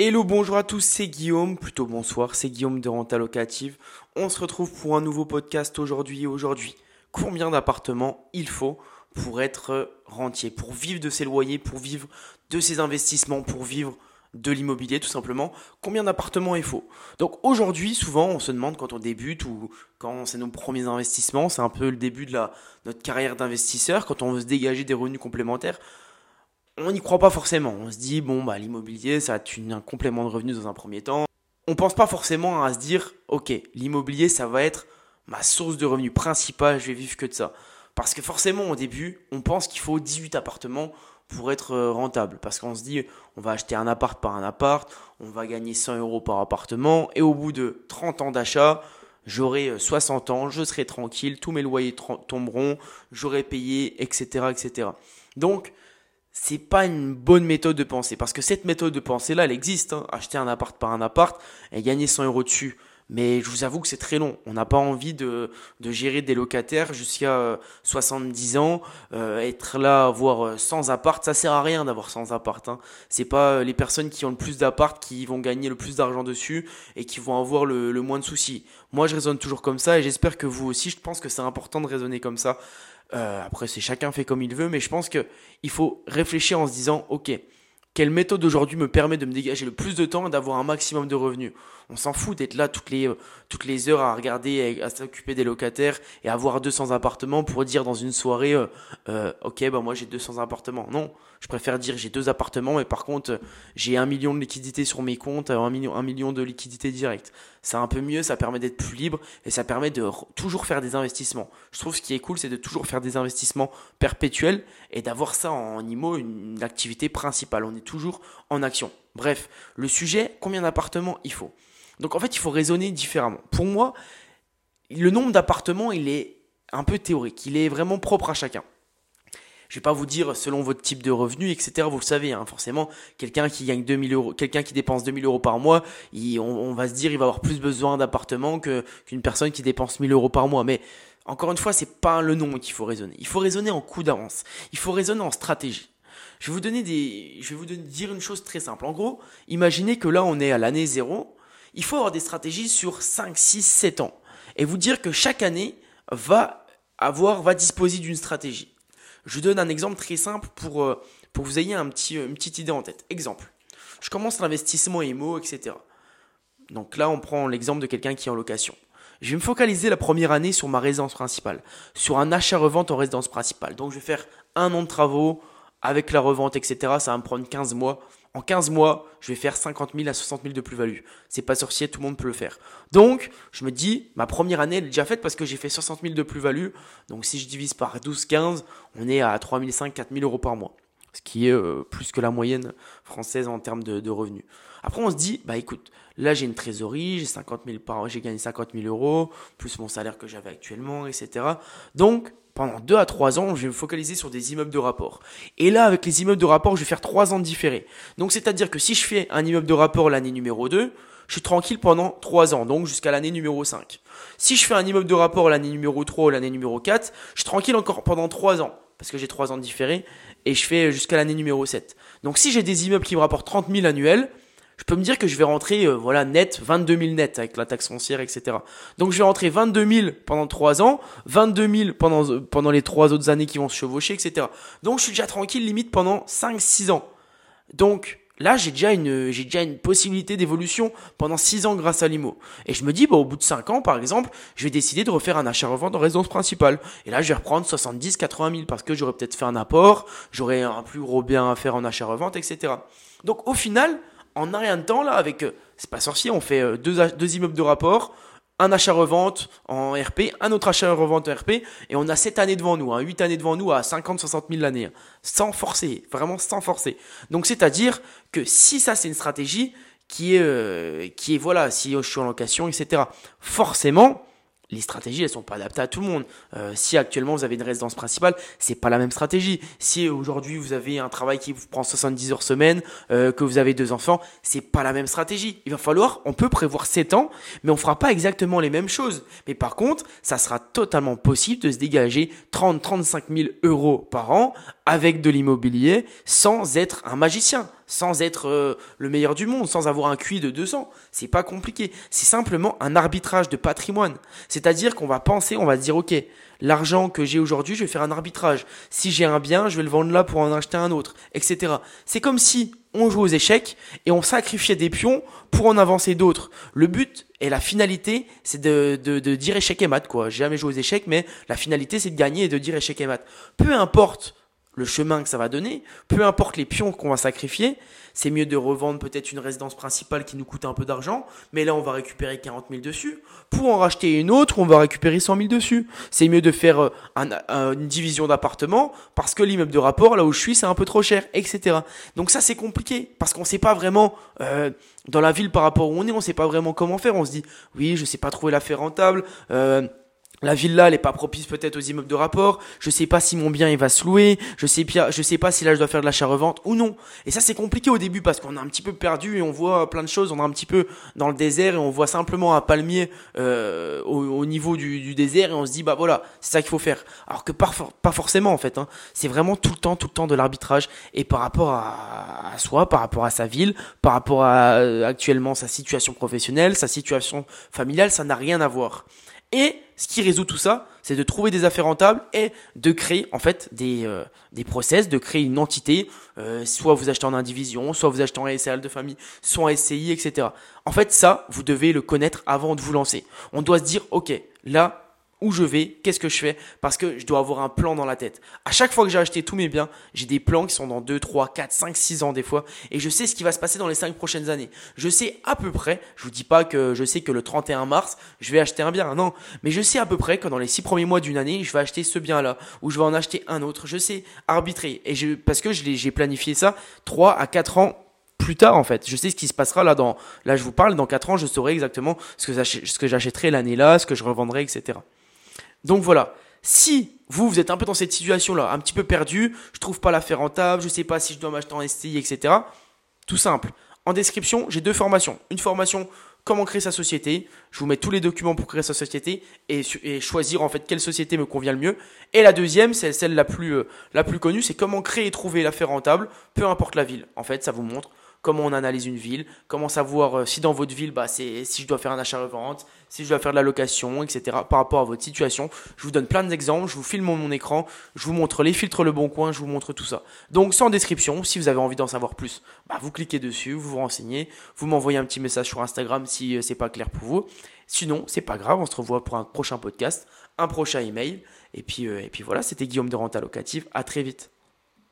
Hello, bonjour à tous, c'est Guillaume, plutôt bonsoir, c'est Guillaume de Renta Locative. On se retrouve pour un nouveau podcast aujourd'hui. Aujourd'hui, combien d'appartements il faut pour être rentier, pour vivre de ses loyers, pour vivre de ses investissements, pour vivre de l'immobilier tout simplement, combien d'appartements il faut? Donc aujourd'hui, souvent, on se demande quand on débute ou quand c'est nos premiers investissements, c'est un peu le début de notre carrière d'investisseur, quand on veut se dégager des revenus complémentaires, on n'y croit pas forcément. On se dit, bon, bah, l'immobilier, ça va être un complément de revenus dans un premier temps. On pense pas forcément à se dire, ok, l'immobilier, ça va être ma source de revenus principale, je vais vivre que de ça. Parce que forcément, au début, on pense qu'il faut 18 appartements pour être euh, rentable. Parce qu'on se dit, on va acheter un appart par un appart, on va gagner 100 euros par appartement, et au bout de 30 ans d'achat, j'aurai 60 euh, ans, je serai tranquille, tous mes loyers tomberont, j'aurai payé, etc., etc. Donc, c'est pas une bonne méthode de pensée. Parce que cette méthode de pensée là, elle existe. Hein. Acheter un appart par un appart et gagner 100 euros dessus. Mais je vous avoue que c'est très long. On n'a pas envie de, de, gérer des locataires jusqu'à 70 euh, ans, euh, être là, avoir 100 appart, ça sert à rien d'avoir 100 appart. Hein. C'est pas euh, les personnes qui ont le plus d'appart qui vont gagner le plus d'argent dessus et qui vont avoir le, le moins de soucis. Moi, je raisonne toujours comme ça et j'espère que vous aussi. Je pense que c'est important de raisonner comme ça. Euh, après, c'est chacun fait comme il veut, mais je pense que il faut réfléchir en se disant, ok, quelle méthode aujourd'hui me permet de me dégager le plus de temps et d'avoir un maximum de revenus On s'en fout d'être là toutes les, toutes les heures à regarder, à s'occuper des locataires et avoir 200 appartements pour dire dans une soirée, euh, euh, ok, bah moi j'ai 200 appartements. Non, je préfère dire j'ai deux appartements, mais par contre j'ai un million de liquidités sur mes comptes, un million, un million de liquidités directes. C'est un peu mieux, ça permet d'être plus libre et ça permet de toujours faire des investissements. Je trouve ce qui est cool, c'est de toujours faire des investissements perpétuels et d'avoir ça en IMO une activité principale. On est toujours en action. Bref, le sujet, combien d'appartements il faut Donc en fait, il faut raisonner différemment. Pour moi, le nombre d'appartements, il est un peu théorique. Il est vraiment propre à chacun. Je vais pas vous dire selon votre type de revenu, etc. Vous le savez, hein, forcément, quelqu'un qui gagne 2000 euros, quelqu'un qui dépense 2000 euros par mois, on, va se dire il va avoir plus besoin d'appartements qu'une personne qui dépense 1000 euros par mois. Mais encore une fois, c'est pas le nom qu'il faut raisonner. Il faut raisonner en coup d'avance. Il faut raisonner en stratégie. Je vais vous donner des, je vais vous dire une chose très simple. En gros, imaginez que là, on est à l'année zéro. Il faut avoir des stratégies sur 5, 6, 7 ans. Et vous dire que chaque année va avoir, va disposer d'une stratégie. Je donne un exemple très simple pour, euh, pour que vous ayez un petit, une petite idée en tête. Exemple. Je commence l'investissement IMO, etc. Donc là, on prend l'exemple de quelqu'un qui est en location. Je vais me focaliser la première année sur ma résidence principale, sur un achat-revente en résidence principale. Donc je vais faire un an de travaux, avec la revente, etc., ça va me prendre 15 mois. En 15 mois, je vais faire 50 000 à 60 000 de plus-value. C'est pas sorcier, tout le monde peut le faire. Donc, je me dis, ma première année, elle est déjà faite parce que j'ai fait 60 000 de plus-value. Donc, si je divise par 12, 15, on est à 3 500, 4 000 euros par mois. Ce qui est euh, plus que la moyenne française en termes de, de, revenus. Après, on se dit, bah écoute, là j'ai une trésorerie, j'ai 50 000 par j'ai gagné 50 000 euros, plus mon salaire que j'avais actuellement, etc. Donc, pendant 2 à 3 ans, je vais me focaliser sur des immeubles de rapport. Et là, avec les immeubles de rapport, je vais faire 3 ans de différé. Donc, c'est-à-dire que si je fais un immeuble de rapport l'année numéro 2, je suis tranquille pendant 3 ans, donc jusqu'à l'année numéro 5. Si je fais un immeuble de rapport l'année numéro 3 ou l'année numéro 4, je suis tranquille encore pendant 3 ans, parce que j'ai 3 ans de différé, et je fais jusqu'à l'année numéro 7. Donc si j'ai des immeubles qui me rapportent 30 000 annuels, je peux me dire que je vais rentrer euh, voilà net 22 000 net avec la taxe foncière, etc. Donc je vais rentrer 22 000 pendant 3 ans, 22 000 pendant, euh, pendant les 3 autres années qui vont se chevaucher, etc. Donc je suis déjà tranquille limite pendant 5-6 ans. Donc Là, j'ai déjà une, j'ai déjà une possibilité d'évolution pendant 6 ans grâce à l'IMO. Et je me dis, bah, au bout de 5 ans, par exemple, je vais décider de refaire un achat-revente en résidence principale. Et là, je vais reprendre 70, 80 000 parce que j'aurais peut-être fait un apport, j'aurais un plus gros bien à faire en achat-revente, etc. Donc, au final, en un rien de temps, là, avec, euh, c'est pas sorcier, on fait euh, deux, deux immeubles de rapport, un achat-revente en RP, un autre achat-revente en RP, et on a 7 années devant nous, hein, 8 années devant nous à 50-60 000 l'année, hein, sans forcer, vraiment sans forcer. Donc c'est-à-dire que si ça c'est une stratégie qui est, euh, qui est voilà, si je suis en location, etc., forcément, les stratégies elles sont pas adaptées à tout le monde. Euh, si actuellement vous avez une résidence principale, c'est pas la même stratégie. Si aujourd'hui vous avez un travail qui vous prend 70 heures semaine, euh, que vous avez deux enfants, c'est pas la même stratégie. Il va falloir, on peut prévoir 7 ans, mais on fera pas exactement les mêmes choses. Mais par contre, ça sera totalement possible de se dégager 30-35 000 euros par an avec de l'immobilier sans être un magicien. Sans être euh, le meilleur du monde, sans avoir un QI de 200. C'est pas compliqué. C'est simplement un arbitrage de patrimoine. C'est-à-dire qu'on va penser, on va dire, ok, l'argent que j'ai aujourd'hui, je vais faire un arbitrage. Si j'ai un bien, je vais le vendre là pour en acheter un autre, etc. C'est comme si on joue aux échecs et on sacrifiait des pions pour en avancer d'autres. Le but et la finalité, c'est de, de, de, dire échec et mat, quoi. J'ai jamais joué aux échecs, mais la finalité, c'est de gagner et de dire échec et mat. Peu importe le chemin que ça va donner, peu importe les pions qu'on va sacrifier, c'est mieux de revendre peut-être une résidence principale qui nous coûte un peu d'argent, mais là on va récupérer 40 000 dessus. Pour en racheter une autre, on va récupérer 100 000 dessus. C'est mieux de faire euh, une division d'appartements parce que l'immeuble de rapport, là où je suis, c'est un peu trop cher, etc. Donc ça c'est compliqué parce qu'on ne sait pas vraiment euh, dans la ville par rapport où on est, on ne sait pas vraiment comment faire. On se dit oui, je sais pas trouver l'affaire rentable. Euh, la villa, elle est pas propice peut-être aux immeubles de rapport. Je sais pas si mon bien il va se louer. Je sais pas, je sais pas si là je dois faire de l'achat-revente ou non. Et ça c'est compliqué au début parce qu'on est un petit peu perdu et on voit plein de choses. On est un petit peu dans le désert et on voit simplement un palmier euh, au, niveau du, désert et on se dit bah voilà c'est ça qu'il faut faire. Alors que pas, pas forcément en fait. Hein. C'est vraiment tout le temps, tout le temps de l'arbitrage et par rapport à, à, soi, par rapport à sa ville, par rapport à euh, actuellement sa situation professionnelle, sa situation familiale, ça n'a rien à voir. Et ce qui résout tout ça, c'est de trouver des affaires rentables et de créer en fait des, euh, des process, de créer une entité, euh, soit vous achetez en indivision, soit vous achetez en SRL de famille, soit en SCI, etc. En fait, ça, vous devez le connaître avant de vous lancer. On doit se dire, ok, là, où je vais, qu'est-ce que je fais, parce que je dois avoir un plan dans la tête. À chaque fois que j'ai acheté tous mes biens, j'ai des plans qui sont dans 2, 3, 4, 5, 6 ans des fois, et je sais ce qui va se passer dans les 5 prochaines années. Je sais à peu près, je vous dis pas que je sais que le 31 mars, je vais acheter un bien, non, mais je sais à peu près que dans les 6 premiers mois d'une année, je vais acheter ce bien-là, ou je vais en acheter un autre, je sais arbitrer, et je, parce que j'ai planifié ça 3 à 4 ans plus tard en fait. Je sais ce qui se passera là dans là je vous parle dans 4 ans, je saurai exactement ce que j'achèterai l'année là, ce que je revendrai etc. Donc voilà, si vous, vous êtes un peu dans cette situation-là, un petit peu perdu, je trouve pas l'affaire rentable, je sais pas si je dois m'acheter en STI, etc. Tout simple. En description, j'ai deux formations. Une formation comment créer sa société. Je vous mets tous les documents pour créer sa société et, choisir en fait quelle société me convient le mieux. Et la deuxième, c'est celle la plus, euh, la plus connue, c'est comment créer et trouver l'affaire rentable, peu importe la ville. En fait, ça vous montre comment on analyse une ville, comment savoir euh, si dans votre ville, bah, c'est si je dois faire un achat-revente, si je dois faire de la location, etc. par rapport à votre situation. Je vous donne plein d'exemples, je vous filme mon écran, je vous montre les filtres Le Bon Coin, je vous montre tout ça. Donc sans description, si vous avez envie d'en savoir plus, bah, vous cliquez dessus, vous vous renseignez, vous m'envoyez un petit message sur Instagram si euh, c'est pas clair pour vous. Sinon, c'est pas grave, on se revoit pour un prochain podcast, un prochain email. Et puis, euh, et puis voilà, c'était Guillaume de Renta Locative. À très vite.